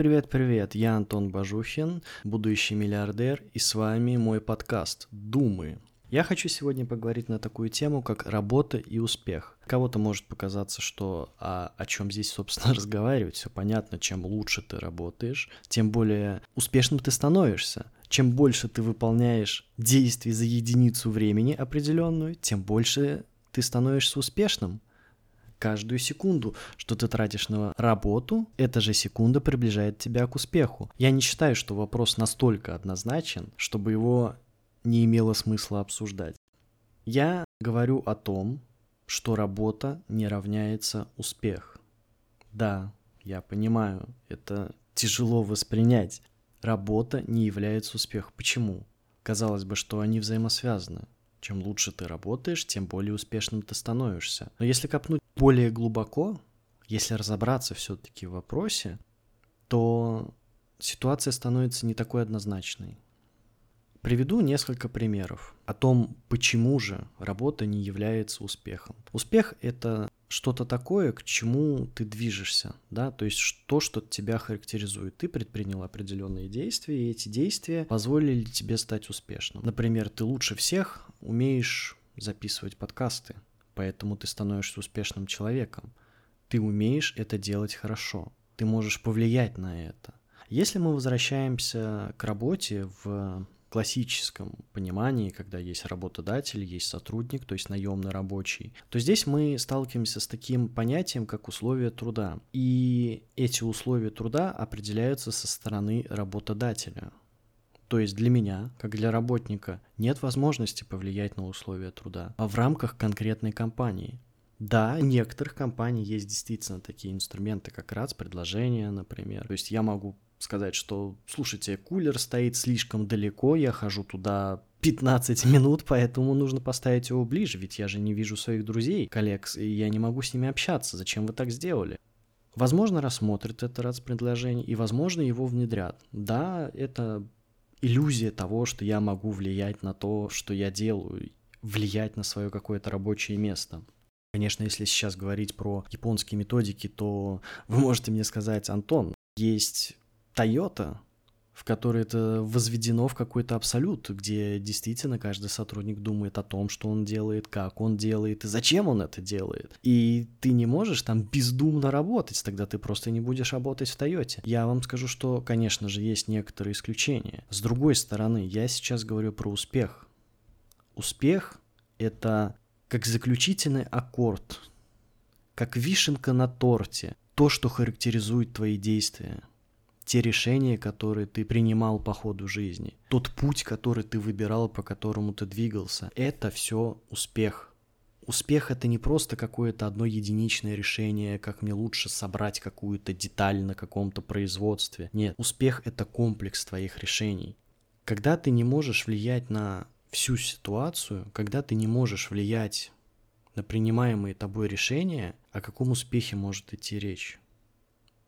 Привет, привет! Я Антон Бажухин, будущий миллиардер, и с вами мой подкаст «Думы». Я хочу сегодня поговорить на такую тему, как работа и успех. Кого-то может показаться, что а, о чем здесь, собственно, разговаривать, все понятно, чем лучше ты работаешь, тем более успешным ты становишься. Чем больше ты выполняешь действий за единицу времени определенную, тем больше ты становишься успешным каждую секунду, что ты тратишь на работу, эта же секунда приближает тебя к успеху. Я не считаю, что вопрос настолько однозначен, чтобы его не имело смысла обсуждать. Я говорю о том, что работа не равняется успех. Да, я понимаю, это тяжело воспринять. Работа не является успехом. Почему? Казалось бы, что они взаимосвязаны. Чем лучше ты работаешь, тем более успешным ты становишься. Но если копнуть более глубоко, если разобраться все-таки в вопросе, то ситуация становится не такой однозначной. Приведу несколько примеров о том, почему же работа не является успехом. Успех — это что-то такое, к чему ты движешься, да, то есть то, что тебя характеризует. Ты предпринял определенные действия, и эти действия позволили тебе стать успешным. Например, ты лучше всех умеешь записывать подкасты, поэтому ты становишься успешным человеком. Ты умеешь это делать хорошо, ты можешь повлиять на это. Если мы возвращаемся к работе в классическом понимании, когда есть работодатель, есть сотрудник, то есть наемный рабочий, то здесь мы сталкиваемся с таким понятием, как условия труда. И эти условия труда определяются со стороны работодателя. То есть для меня, как для работника, нет возможности повлиять на условия труда а в рамках конкретной компании. Да, у некоторых компаний есть действительно такие инструменты, как РАЦ, предложения, например. То есть я могу сказать, что, слушайте, кулер стоит слишком далеко, я хожу туда 15 минут, поэтому нужно поставить его ближе, ведь я же не вижу своих друзей, коллег, и я не могу с ними общаться, зачем вы так сделали? Возможно, рассмотрят это раз предложение, и, возможно, его внедрят. Да, это иллюзия того, что я могу влиять на то, что я делаю, влиять на свое какое-то рабочее место. Конечно, если сейчас говорить про японские методики, то вы можете мне сказать, Антон, есть Toyota, в которой это возведено в какой-то абсолют, где действительно каждый сотрудник думает о том, что он делает, как он делает и зачем он это делает. И ты не можешь там бездумно работать, тогда ты просто не будешь работать в Тойоте. Я вам скажу, что, конечно же, есть некоторые исключения. С другой стороны, я сейчас говорю про успех. Успех — это как заключительный аккорд, как вишенка на торте, то, что характеризует твои действия те решения, которые ты принимал по ходу жизни, тот путь, который ты выбирал, по которому ты двигался, это все успех. Успех это не просто какое-то одно единичное решение, как мне лучше собрать какую-то деталь на каком-то производстве. Нет, успех это комплекс твоих решений. Когда ты не можешь влиять на всю ситуацию, когда ты не можешь влиять на принимаемые тобой решения, о каком успехе может идти речь?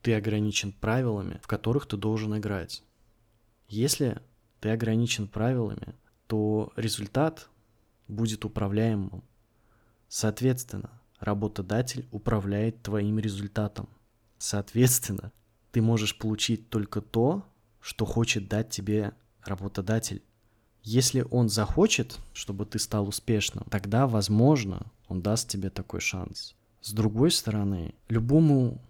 Ты ограничен правилами, в которых ты должен играть. Если ты ограничен правилами, то результат будет управляемым. Соответственно, работодатель управляет твоим результатом. Соответственно, ты можешь получить только то, что хочет дать тебе работодатель. Если он захочет, чтобы ты стал успешным, тогда, возможно, он даст тебе такой шанс. С другой стороны, любому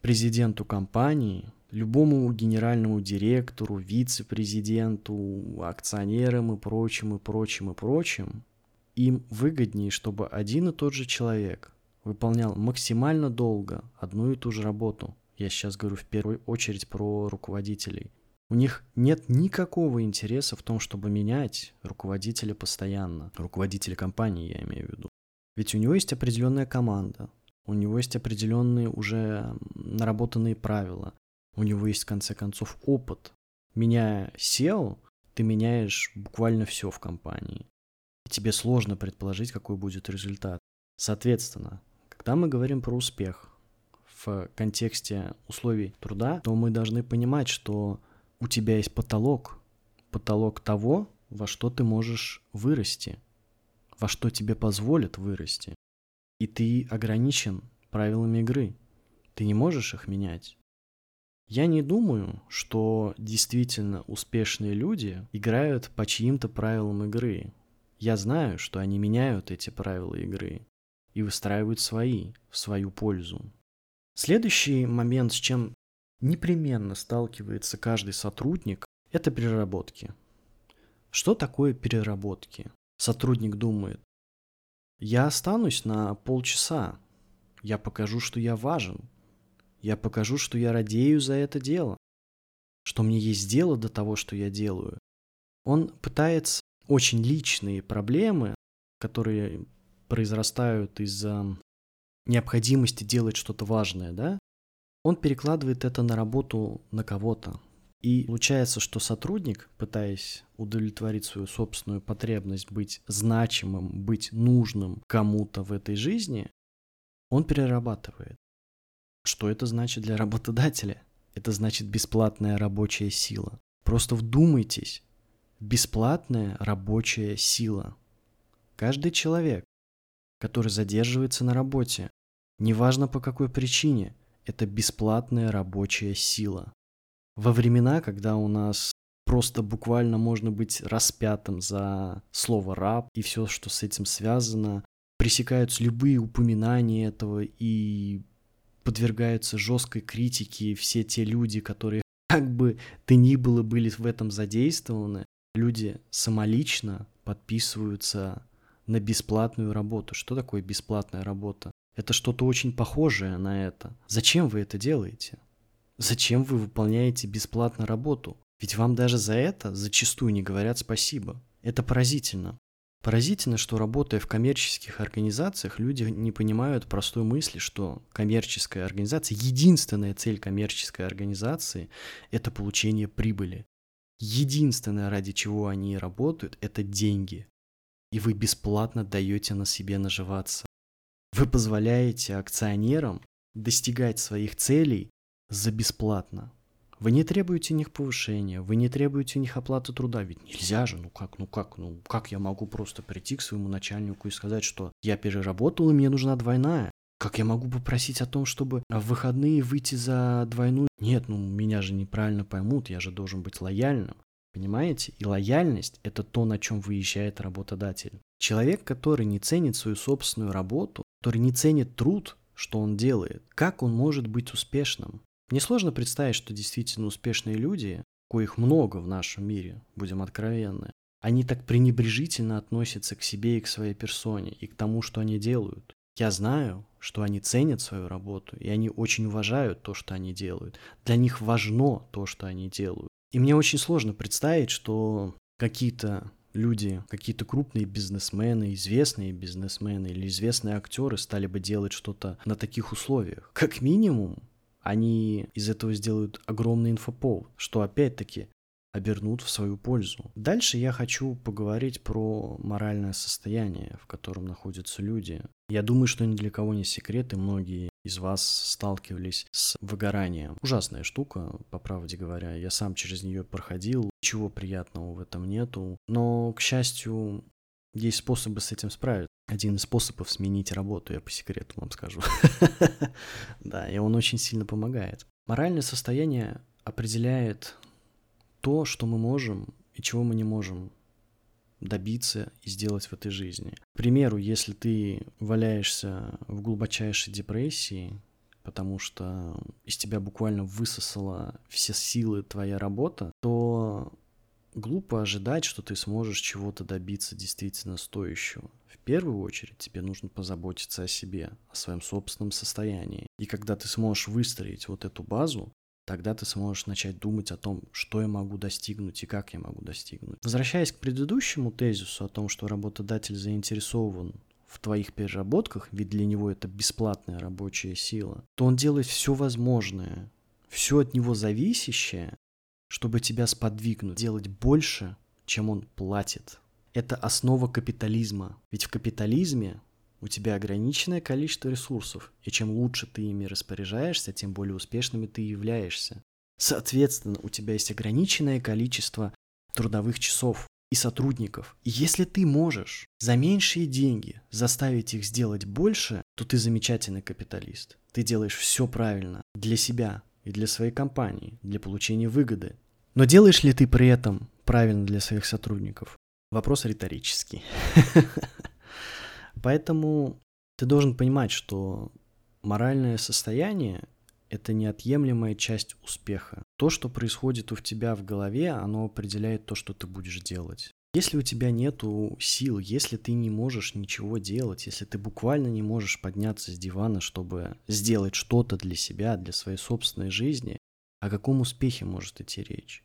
президенту компании, любому генеральному директору, вице-президенту, акционерам и прочим, и прочим, и прочим, им выгоднее, чтобы один и тот же человек выполнял максимально долго одну и ту же работу. Я сейчас говорю в первую очередь про руководителей. У них нет никакого интереса в том, чтобы менять руководителя постоянно. Руководителя компании, я имею в виду. Ведь у него есть определенная команда, у него есть определенные уже наработанные правила, у него есть, в конце концов, опыт. Меняя SEO, ты меняешь буквально все в компании. И тебе сложно предположить, какой будет результат. Соответственно, когда мы говорим про успех в контексте условий труда, то мы должны понимать, что у тебя есть потолок, потолок того, во что ты можешь вырасти, во что тебе позволят вырасти и ты ограничен правилами игры. Ты не можешь их менять. Я не думаю, что действительно успешные люди играют по чьим-то правилам игры. Я знаю, что они меняют эти правила игры и выстраивают свои, в свою пользу. Следующий момент, с чем непременно сталкивается каждый сотрудник, это переработки. Что такое переработки? Сотрудник думает, я останусь на полчаса, я покажу, что я важен, я покажу, что я радею за это дело, что мне есть дело до того, что я делаю. Он пытается очень личные проблемы, которые произрастают из-за необходимости делать что-то важное, да, он перекладывает это на работу на кого-то. И получается, что сотрудник, пытаясь удовлетворить свою собственную потребность быть значимым, быть нужным кому-то в этой жизни, он перерабатывает. Что это значит для работодателя? Это значит бесплатная рабочая сила. Просто вдумайтесь. Бесплатная рабочая сила. Каждый человек, который задерживается на работе, неважно по какой причине, это бесплатная рабочая сила. Во времена, когда у нас просто буквально можно быть распятым за слово раб и все, что с этим связано, пресекаются любые упоминания этого и подвергаются жесткой критике все те люди, которые как бы ты ни было были в этом задействованы, люди самолично подписываются на бесплатную работу. Что такое бесплатная работа? Это что-то очень похожее на это. Зачем вы это делаете? Зачем вы выполняете бесплатно работу? Ведь вам даже за это зачастую не говорят спасибо. Это поразительно. Поразительно, что работая в коммерческих организациях, люди не понимают простой мысли, что коммерческая организация, единственная цель коммерческой организации – это получение прибыли. Единственное, ради чего они работают, это деньги. И вы бесплатно даете на себе наживаться. Вы позволяете акционерам достигать своих целей за бесплатно. Вы не требуете у них повышения, вы не требуете у них оплаты труда, ведь нельзя же, ну как, ну как, ну как я могу просто прийти к своему начальнику и сказать, что я переработал и мне нужна двойная. Как я могу попросить о том, чтобы в выходные выйти за двойную? Нет, ну меня же неправильно поймут, я же должен быть лояльным. Понимаете? И лояльность – это то, на чем выезжает работодатель. Человек, который не ценит свою собственную работу, который не ценит труд, что он делает, как он может быть успешным? Несложно представить, что действительно успешные люди, коих много в нашем мире, будем откровенны, они так пренебрежительно относятся к себе и к своей персоне, и к тому, что они делают. Я знаю, что они ценят свою работу, и они очень уважают то, что они делают. Для них важно то, что они делают. И мне очень сложно представить, что какие-то люди, какие-то крупные бизнесмены, известные бизнесмены или известные актеры стали бы делать что-то на таких условиях. Как минимум, они из этого сделают огромный инфоповод, что опять-таки обернут в свою пользу. Дальше я хочу поговорить про моральное состояние, в котором находятся люди. Я думаю, что ни для кого не секрет, и многие из вас сталкивались с выгоранием. Ужасная штука, по правде говоря. Я сам через нее проходил. Ничего приятного в этом нету. Но, к счастью, есть способы с этим справиться. Один из способов сменить работу, я по секрету вам скажу. Да, и он очень сильно помогает. Моральное состояние определяет то, что мы можем и чего мы не можем добиться и сделать в этой жизни. К примеру, если ты валяешься в глубочайшей депрессии, потому что из тебя буквально высосала все силы твоя работа, то глупо ожидать, что ты сможешь чего-то добиться действительно стоящего. В первую очередь тебе нужно позаботиться о себе, о своем собственном состоянии. И когда ты сможешь выстроить вот эту базу, тогда ты сможешь начать думать о том, что я могу достигнуть и как я могу достигнуть. Возвращаясь к предыдущему тезису о том, что работодатель заинтересован в твоих переработках, ведь для него это бесплатная рабочая сила, то он делает все возможное, все от него зависящее, чтобы тебя сподвигнуть делать больше, чем он платит. Это основа капитализма. Ведь в капитализме у тебя ограниченное количество ресурсов, и чем лучше ты ими распоряжаешься, тем более успешными ты являешься. Соответственно, у тебя есть ограниченное количество трудовых часов и сотрудников. И если ты можешь за меньшие деньги заставить их сделать больше, то ты замечательный капиталист. Ты делаешь все правильно для себя, и для своей компании, для получения выгоды. Но делаешь ли ты при этом правильно для своих сотрудников? Вопрос риторический. Поэтому ты должен понимать, что моральное состояние – это неотъемлемая часть успеха. То, что происходит у тебя в голове, оно определяет то, что ты будешь делать. Если у тебя нету сил, если ты не можешь ничего делать, если ты буквально не можешь подняться с дивана, чтобы сделать что-то для себя, для своей собственной жизни, о каком успехе может идти речь?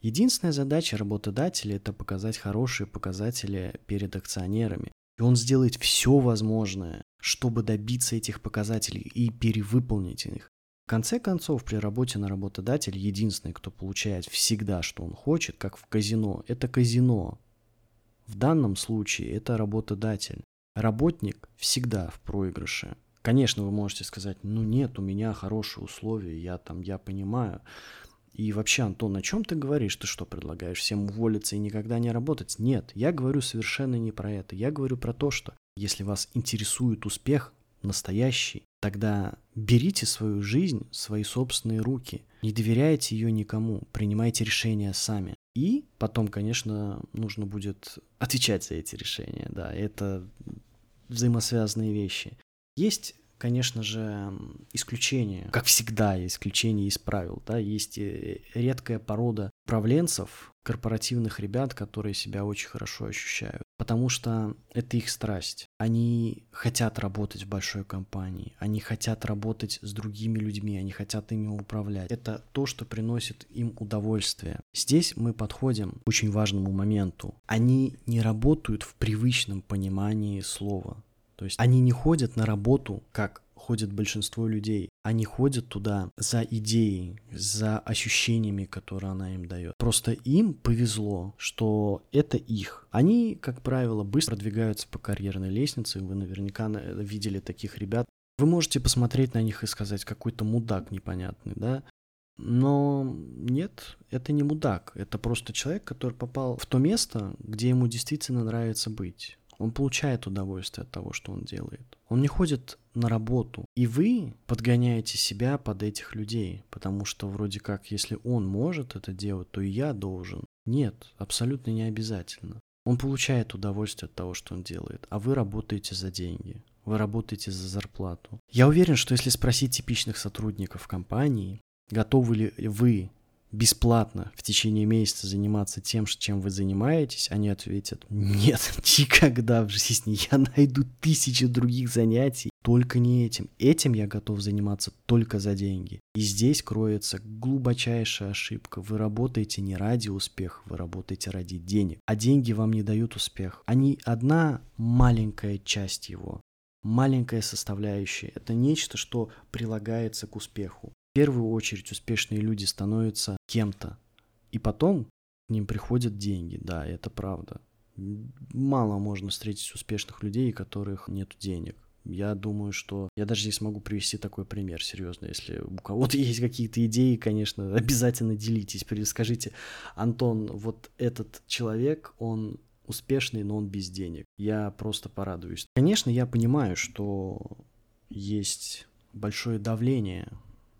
Единственная задача работодателя – это показать хорошие показатели перед акционерами. И он сделает все возможное, чтобы добиться этих показателей и перевыполнить их. В конце концов, при работе на работодатель единственный, кто получает всегда, что он хочет, как в казино, это казино. В данном случае это работодатель. Работник всегда в проигрыше. Конечно, вы можете сказать, ну нет, у меня хорошие условия, я там, я понимаю. И вообще, Антон, о чем ты говоришь? Ты что, предлагаешь всем уволиться и никогда не работать? Нет, я говорю совершенно не про это. Я говорю про то, что если вас интересует успех настоящий, тогда берите свою жизнь в свои собственные руки. Не доверяйте ее никому, принимайте решения сами. И потом, конечно, нужно будет отвечать за эти решения. Да, это взаимосвязанные вещи. Есть конечно же, исключения. Как всегда, исключения из правил. Да? Есть э, редкая порода управленцев, корпоративных ребят, которые себя очень хорошо ощущают. Потому что это их страсть. Они хотят работать в большой компании, они хотят работать с другими людьми, они хотят ими управлять. Это то, что приносит им удовольствие. Здесь мы подходим к очень важному моменту. Они не работают в привычном понимании слова. То есть они не ходят на работу, как ходит большинство людей. Они ходят туда за идеей, за ощущениями, которые она им дает. Просто им повезло, что это их. Они, как правило, быстро продвигаются по карьерной лестнице. Вы наверняка видели таких ребят. Вы можете посмотреть на них и сказать, какой-то мудак непонятный, да? Но нет, это не мудак. Это просто человек, который попал в то место, где ему действительно нравится быть. Он получает удовольствие от того, что он делает. Он не ходит на работу. И вы подгоняете себя под этих людей, потому что вроде как, если он может это делать, то и я должен. Нет, абсолютно не обязательно. Он получает удовольствие от того, что он делает, а вы работаете за деньги. Вы работаете за зарплату. Я уверен, что если спросить типичных сотрудников компании, готовы ли вы бесплатно в течение месяца заниматься тем, чем вы занимаетесь, они ответят, нет, никогда в жизни я найду тысячи других занятий, только не этим. Этим я готов заниматься только за деньги. И здесь кроется глубочайшая ошибка. Вы работаете не ради успеха, вы работаете ради денег. А деньги вам не дают успех. Они одна маленькая часть его маленькая составляющая. Это нечто, что прилагается к успеху. В первую очередь успешные люди становятся кем-то, и потом к ним приходят деньги. Да, это правда. Мало можно встретить успешных людей, у которых нет денег. Я думаю, что я даже здесь могу привести такой пример, серьезно. Если у кого-то есть какие-то идеи, конечно, обязательно делитесь. Скажите, Антон, вот этот человек, он успешный, но он без денег. Я просто порадуюсь. Конечно, я понимаю, что есть большое давление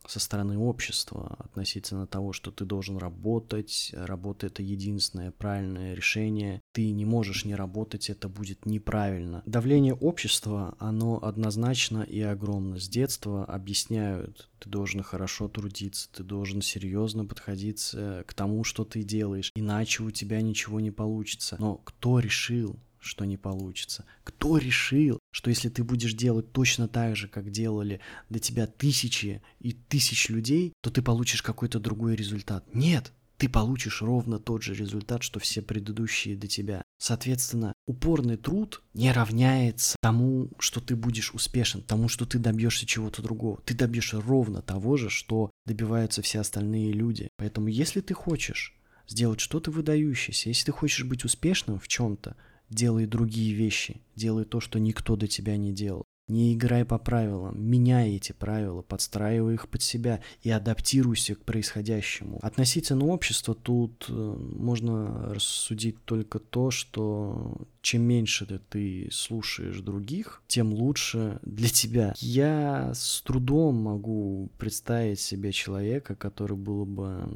со стороны общества относительно того, что ты должен работать, работа это единственное правильное решение, ты не можешь не работать, это будет неправильно. Давление общества, оно однозначно и огромно. С детства объясняют, ты должен хорошо трудиться, ты должен серьезно подходить э, к тому, что ты делаешь, иначе у тебя ничего не получится. Но кто решил, что не получится? Кто решил, что если ты будешь делать точно так же, как делали до тебя тысячи и тысяч людей, то ты получишь какой-то другой результат? Нет, ты получишь ровно тот же результат, что все предыдущие до тебя. Соответственно, упорный труд не равняется тому, что ты будешь успешен, тому, что ты добьешься чего-то другого. Ты добьешься ровно того же, что добиваются все остальные люди. Поэтому, если ты хочешь сделать что-то выдающееся, если ты хочешь быть успешным в чем-то, делай другие вещи, делай то, что никто до тебя не делал. Не играй по правилам, меняй эти правила, подстраивай их под себя и адаптируйся к происходящему. Относительно общества тут э, можно рассудить только то, что чем меньше ты слушаешь других, тем лучше для тебя. Я с трудом могу представить себе человека, который был бы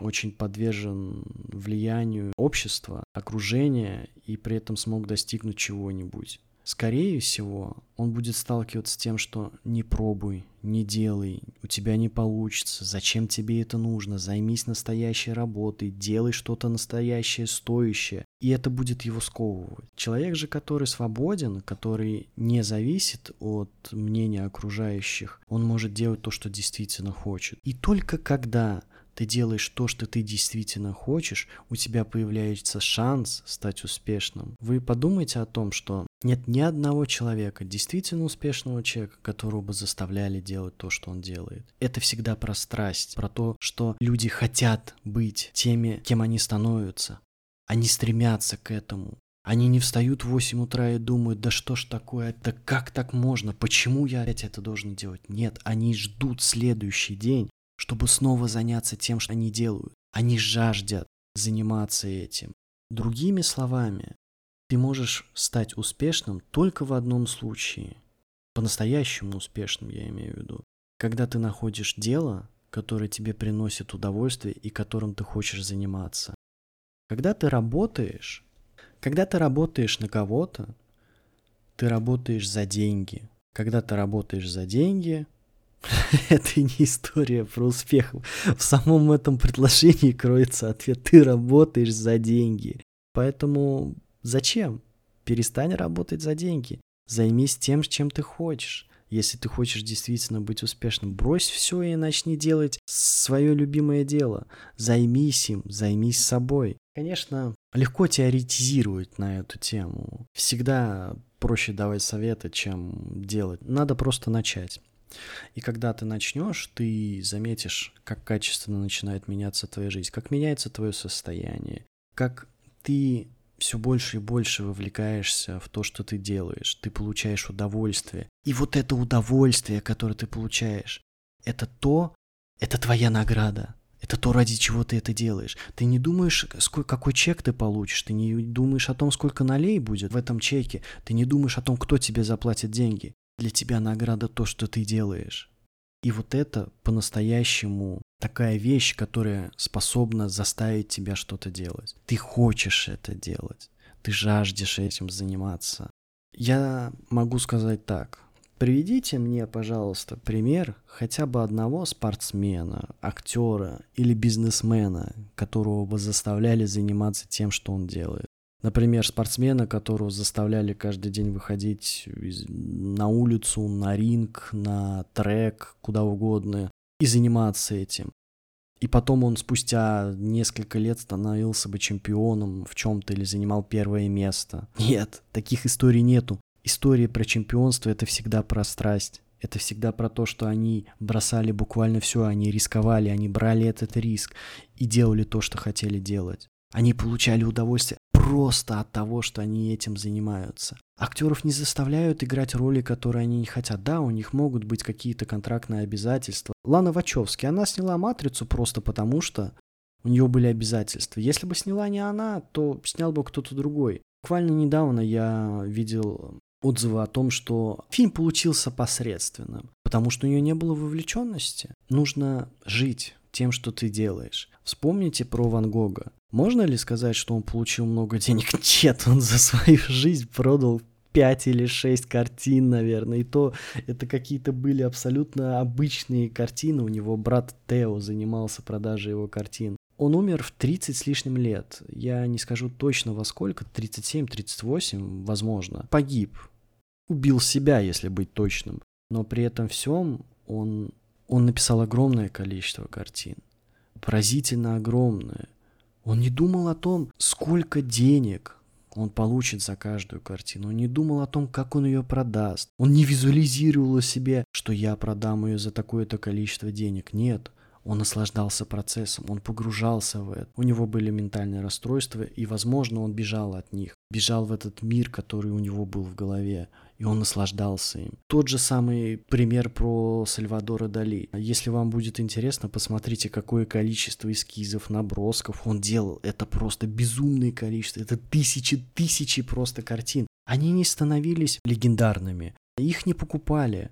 очень подвержен влиянию общества, окружения и при этом смог достигнуть чего-нибудь. Скорее всего, он будет сталкиваться с тем, что не пробуй, не делай, у тебя не получится, зачем тебе это нужно, займись настоящей работой, делай что-то настоящее, стоящее, и это будет его сковывать. Человек же, который свободен, который не зависит от мнения окружающих, он может делать то, что действительно хочет. И только когда ты делаешь то, что ты действительно хочешь, у тебя появляется шанс стать успешным. Вы подумайте о том, что нет ни одного человека, действительно успешного человека, которого бы заставляли делать то, что он делает. Это всегда про страсть, про то, что люди хотят быть теми, кем они становятся. Они стремятся к этому. Они не встают в 8 утра и думают, да что ж такое, да как так можно, почему я опять это должен делать? Нет, они ждут следующий день, чтобы снова заняться тем, что они делают. Они жаждят заниматься этим. Другими словами, ты можешь стать успешным только в одном случае. По-настоящему успешным, я имею в виду. Когда ты находишь дело, которое тебе приносит удовольствие и которым ты хочешь заниматься. Когда ты работаешь, когда ты работаешь на кого-то, ты работаешь за деньги. Когда ты работаешь за деньги, это не история про успех. В самом этом предложении кроется ответ. Ты работаешь за деньги. Поэтому зачем? Перестань работать за деньги. Займись тем, чем ты хочешь. Если ты хочешь действительно быть успешным, брось все и начни делать свое любимое дело. Займись им, займись собой. Конечно, легко теоретизировать на эту тему. Всегда проще давать советы, чем делать. Надо просто начать. И когда ты начнешь, ты заметишь, как качественно начинает меняться твоя жизнь, как меняется твое состояние, как ты все больше и больше вовлекаешься в то, что ты делаешь, ты получаешь удовольствие. И вот это удовольствие, которое ты получаешь, это то, это твоя награда. Это то, ради чего ты это делаешь. Ты не думаешь, сколько, какой чек ты получишь, ты не думаешь о том, сколько налей будет в этом чеке, ты не думаешь о том, кто тебе заплатит деньги для тебя награда то, что ты делаешь. И вот это по-настоящему такая вещь, которая способна заставить тебя что-то делать. Ты хочешь это делать, ты жаждешь этим заниматься. Я могу сказать так. Приведите мне, пожалуйста, пример хотя бы одного спортсмена, актера или бизнесмена, которого бы заставляли заниматься тем, что он делает. Например, спортсмена, которого заставляли каждый день выходить на улицу, на ринг, на трек, куда угодно, и заниматься этим. И потом он спустя несколько лет становился бы чемпионом в чем-то или занимал первое место. Нет, таких историй нету. Истории про чемпионство это всегда про страсть. Это всегда про то, что они бросали буквально все, они рисковали, они брали этот риск и делали то, что хотели делать. Они получали удовольствие просто от того, что они этим занимаются. Актеров не заставляют играть роли, которые они не хотят. Да, у них могут быть какие-то контрактные обязательства. Лана Вачовски, она сняла «Матрицу» просто потому, что у нее были обязательства. Если бы сняла не она, то снял бы кто-то другой. Буквально недавно я видел отзывы о том, что фильм получился посредственным, потому что у нее не было вовлеченности. Нужно жить тем, что ты делаешь. Вспомните про Ван Гога. Можно ли сказать, что он получил много денег? Нет, он за свою жизнь продал 5 или 6 картин, наверное. И то это какие-то были абсолютно обычные картины. У него брат Тео занимался продажей его картин. Он умер в 30 с лишним лет. Я не скажу точно во сколько, 37-38, возможно. Погиб. Убил себя, если быть точным. Но при этом всем он, он написал огромное количество картин. Поразительно огромное. Он не думал о том, сколько денег он получит за каждую картину. Он не думал о том, как он ее продаст. Он не визуализировал себе, что я продам ее за такое-то количество денег. Нет. Он наслаждался процессом, он погружался в это. У него были ментальные расстройства, и, возможно, он бежал от них. Бежал в этот мир, который у него был в голове и он наслаждался им. Тот же самый пример про Сальвадора Дали. Если вам будет интересно, посмотрите, какое количество эскизов, набросков он делал. Это просто безумное количество. Это тысячи, тысячи просто картин. Они не становились легендарными. Их не покупали.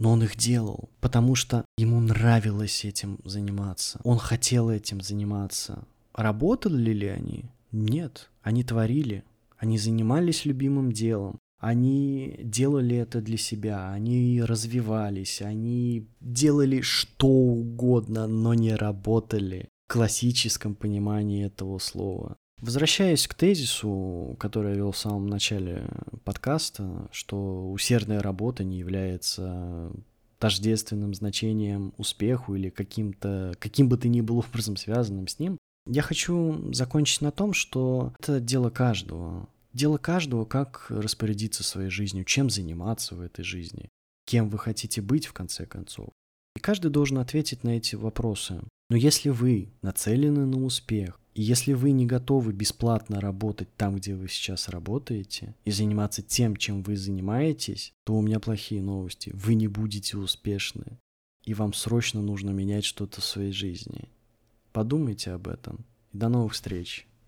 Но он их делал, потому что ему нравилось этим заниматься. Он хотел этим заниматься. Работали ли они? Нет. Они творили. Они занимались любимым делом. Они делали это для себя, они развивались, они делали что угодно, но не работали в классическом понимании этого слова. Возвращаясь к тезису, который я вел в самом начале подкаста, что усердная работа не является тождественным значением успеху или каким-то, каким бы то ни было образом связанным с ним, я хочу закончить на том, что это дело каждого. Дело каждого, как распорядиться своей жизнью, чем заниматься в этой жизни, кем вы хотите быть в конце концов. И каждый должен ответить на эти вопросы. Но если вы нацелены на успех, если вы не готовы бесплатно работать там, где вы сейчас работаете, и заниматься тем, чем вы занимаетесь, то у меня плохие новости. Вы не будете успешны. И вам срочно нужно менять что-то в своей жизни. Подумайте об этом. И до новых встреч.